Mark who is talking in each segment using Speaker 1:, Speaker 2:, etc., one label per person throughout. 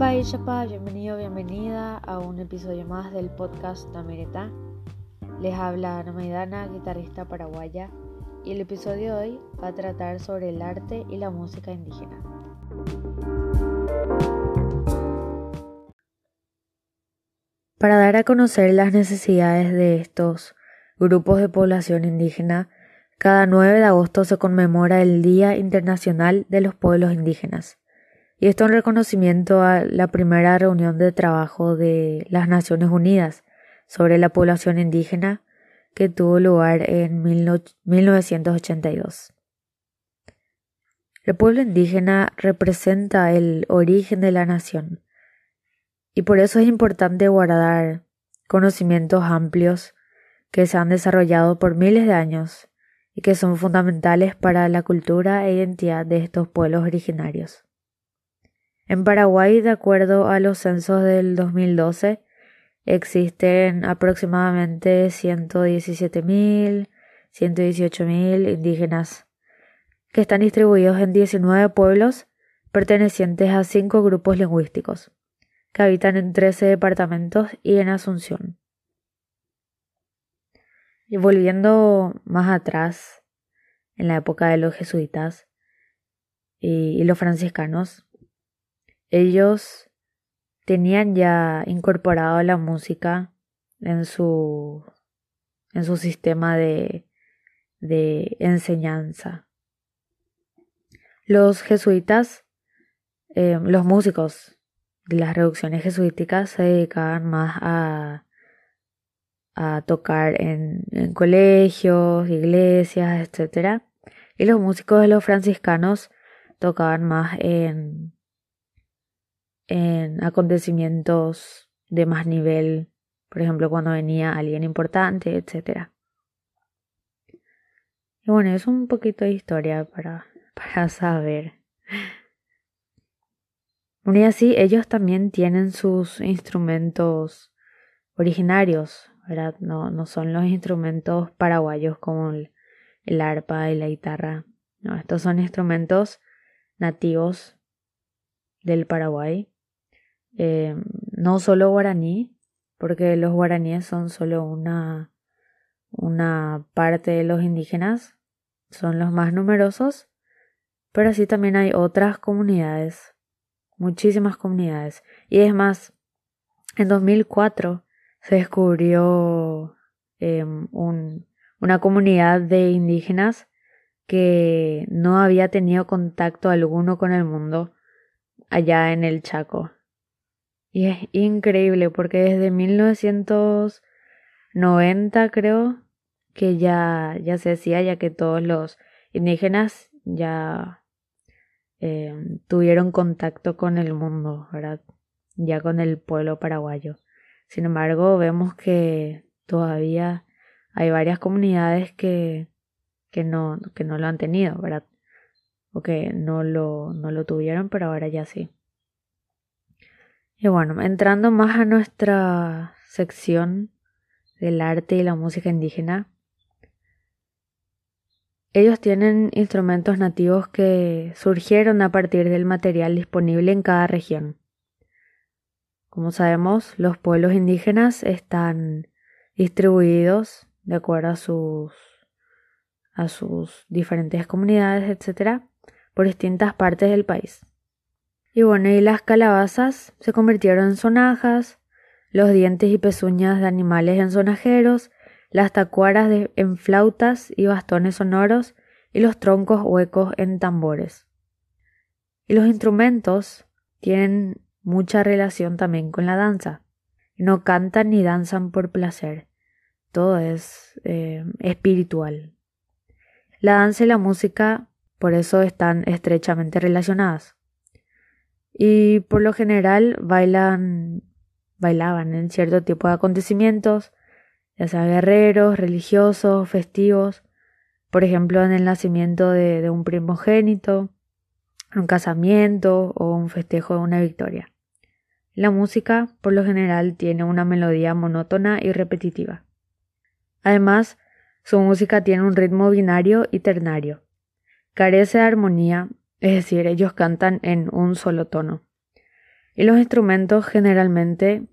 Speaker 1: Bye Chapa, bienvenido, bienvenida a un episodio más del podcast Namereta. Les habla Ana Maidana, guitarrista paraguaya, y el episodio de hoy va a tratar sobre el arte y la música indígena. Para dar a conocer las necesidades de estos grupos de población indígena, cada 9 de agosto se conmemora el Día Internacional de los Pueblos Indígenas. Y esto en reconocimiento a la primera reunión de trabajo de las Naciones Unidas sobre la población indígena que tuvo lugar en 1982. El pueblo indígena representa el origen de la nación y por eso es importante guardar conocimientos amplios que se han desarrollado por miles de años y que son fundamentales para la cultura e identidad de estos pueblos originarios. En Paraguay, de acuerdo a los censos del 2012, existen aproximadamente 117.000, 118.000 indígenas que están distribuidos en 19 pueblos pertenecientes a cinco grupos lingüísticos, que habitan en 13 departamentos y en Asunción. Y volviendo más atrás, en la época de los jesuitas y, los franciscanos, ellos tenían ya incorporado la música en su, en su sistema de, de enseñanza. Los jesuitas, eh, los músicos de las reducciones jesuíticas se dedicaban más a a tocar en, colegios, iglesias, etc. Y los músicos de los franciscanos tocaban más en, en acontecimientos de más nivel, por ejemplo, cuando venía alguien importante, etc. Y bueno, es un poquito de historia para, para saber. y así, ellos también tienen sus instrumentos originarios, no, no son los instrumentos paraguayos como el, arpa y la guitarra. No, estos son instrumentos nativos del Paraguay. Eh, no solo guaraní, porque los guaraníes son solo una, una parte de los indígenas, son los más numerosos, pero así también hay otras comunidades, muchísimas comunidades. Y es más, en 2004 se descubrió em, una comunidad de indígenas que no había tenido contacto alguno con el mundo allá en el Chaco. Y es increíble porque desde 1990 creo que ya, ya se decía ya que todos los indígenas ya em, tuvieron contacto con el mundo, ¿verdad? Ya con el pueblo paraguayo. Sin embargo, vemos que todavía hay varias comunidades que, que, no, que no lo han tenido, ¿verdad? O que no lo, no lo tuvieron, pero ahora ya sí. Y bueno, entrando más a nuestra sección del arte y la música indígena, ellos tienen instrumentos nativos que surgieron a partir del material disponible en cada región. Como sabemos, los pueblos indígenas están distribuidos de acuerdo a sus, a sus diferentes comunidades, etc., por distintas partes del país. Y bueno, y las calabazas se convirtieron en sonajas, los dientes y pezuñas de animales en sonajeros, las tacuaras en flautas y bastones sonoros, y los troncos huecos en tambores. Y los instrumentos tienen mucha relación también con la danza. No cantan ni danzan por placer, todo es eh, espiritual. La danza y la música por eso están estrechamente relacionadas. Y por lo general bailan, bailaban en cierto tipo de acontecimientos, ya sea guerreros, religiosos, festivos, por ejemplo en el nacimiento de, de un primogénito, un casamiento o un festejo de una victoria. La música, por lo general, tiene una melodía monótona y repetitiva. Además, su música tiene un ritmo binario y ternario. Carece de armonía, es decir, ellos cantan en un solo tono. Y los instrumentos generalmente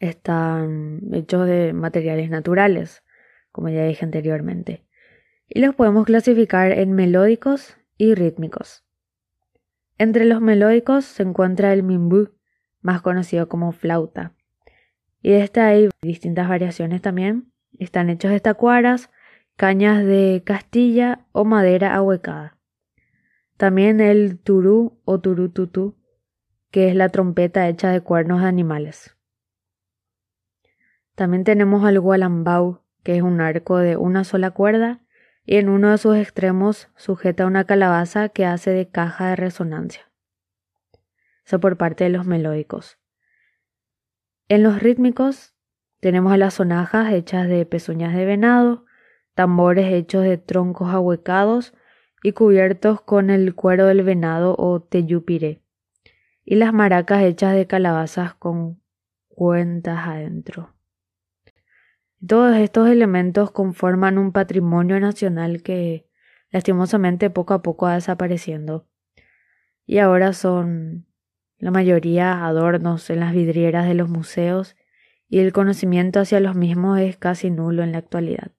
Speaker 1: están hechos de materiales naturales, como ya dije anteriormente. Y los podemos clasificar en melódicos y rítmicos. Entre los melódicos se encuentra el mimbú, más conocido como flauta. Y de este hay distintas variaciones también. Están hechos de tacuaras, cañas de castilla o madera ahuecada. También el turú o turututú, que es la trompeta hecha de cuernos de animales. También tenemos al gualambau, que es un arco de una sola cuerda y en uno de sus extremos sujeta una calabaza que hace de caja de resonancia. Eso por parte de los melódicos. En los rítmicos tenemos las sonajas hechas de pezuñas de venado, tambores hechos de troncos ahuecados y cubiertos con el cuero del venado o teyupiré, y las maracas hechas de calabazas con cuentas adentro. Todos estos elementos conforman un patrimonio nacional que lastimosamente poco a poco va desapareciendo y ahora son la mayoría adornos en las vidrieras de los museos y el conocimiento hacia los mismos es casi nulo en la actualidad.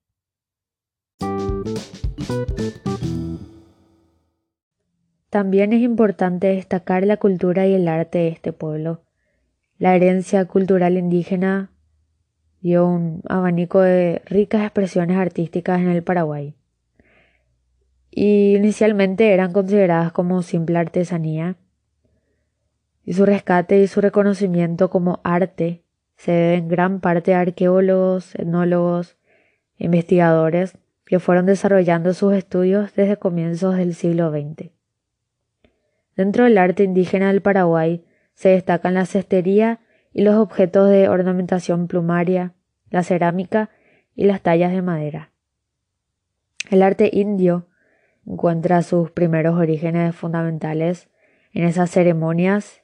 Speaker 1: También es importante destacar la cultura y el arte de este pueblo. La herencia cultural indígena dio un abanico de ricas expresiones artísticas en el Paraguay. Y inicialmente eran consideradas como simple artesanía, y su rescate y su reconocimiento como arte se debe en gran parte a arqueólogos, etnólogos, investigadores que fueron desarrollando sus estudios desde comienzos del siglo XX. Dentro del arte indígena del Paraguay se destacan la cestería y los objetos de ornamentación plumaria, la cerámica y las tallas de madera. El arte indio encuentra sus primeros orígenes fundamentales en esas ceremonias,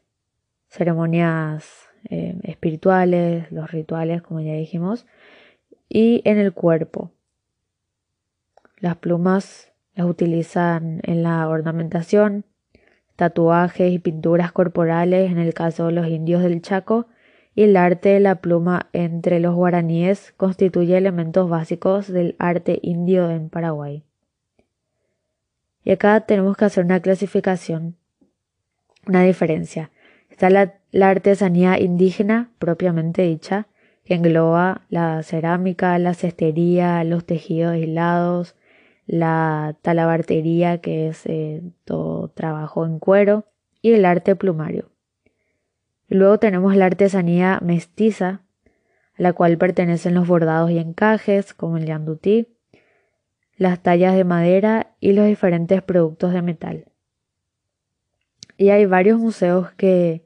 Speaker 1: ceremonias eh, espirituales, los rituales, como ya dijimos, y en el cuerpo. Las plumas las utilizan en la ornamentación, tatuajes y pinturas corporales en el caso de los indios del Chaco y el arte de la pluma entre los guaraníes constituye elementos básicos del arte indio en Paraguay. Y acá tenemos que hacer una clasificación, una diferencia. Está la, artesanía indígena propiamente dicha, que engloba la cerámica, la cestería, los tejidos aislados, la talabartería, que es eh, todo trabajo en cuero, y el arte plumario. Luego tenemos la artesanía mestiza, a la cual pertenecen los bordados y encajes, como el yandutí, las tallas de madera y los diferentes productos de metal. Y hay varios museos que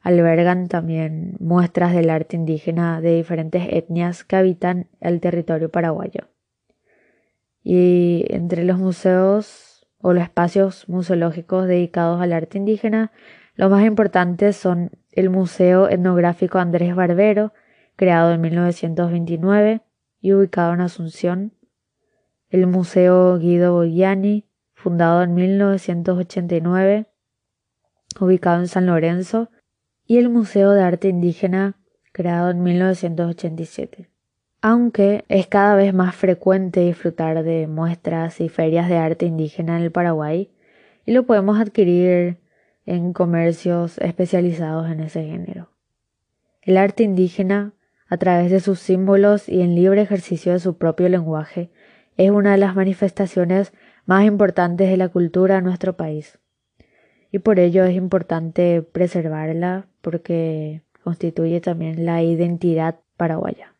Speaker 1: albergan también muestras del arte indígena de diferentes etnias que habitan el territorio paraguayo. Y entre los museos o los espacios museológicos dedicados al arte indígena, los más importantes son el Museo Etnográfico Andrés Barbero, creado en 1929 y ubicado en Asunción, el Museo Guido Bogliani, fundado en 1989, ubicado en San Lorenzo, y el Museo de Arte Indígena, creado en 1987. Aunque es cada vez más frecuente disfrutar de muestras y ferias de arte indígena en el Paraguay, y lo podemos adquirir en comercios especializados en ese género. El arte indígena, a través de sus símbolos y en libre ejercicio de su propio lenguaje, es una de las manifestaciones más importantes de la cultura de nuestro país. Y por ello es importante preservarla porque constituye también la identidad paraguaya.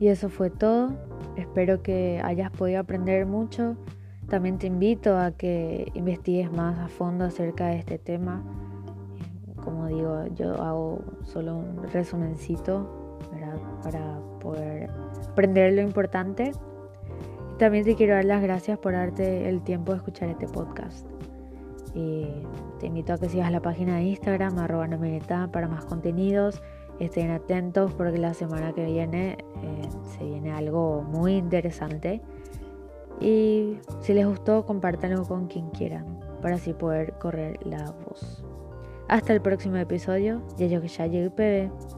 Speaker 1: Y eso fue todo. Espero que hayas podido aprender mucho. También te invito a que investigues más a fondo acerca de este tema. Como digo, yo hago solo un resumencito para poder aprender lo importante. También te quiero dar las gracias por darte el tiempo de escuchar este podcast. Y te invito a que sigas la página de Instagram, arroba para más contenidos Estén atentos porque la semana que viene eh, se viene algo muy interesante. Y si les gustó, compártanlo con quien quieran para así poder correr la voz. Hasta el próximo episodio. Ya yo que ya llegué PB.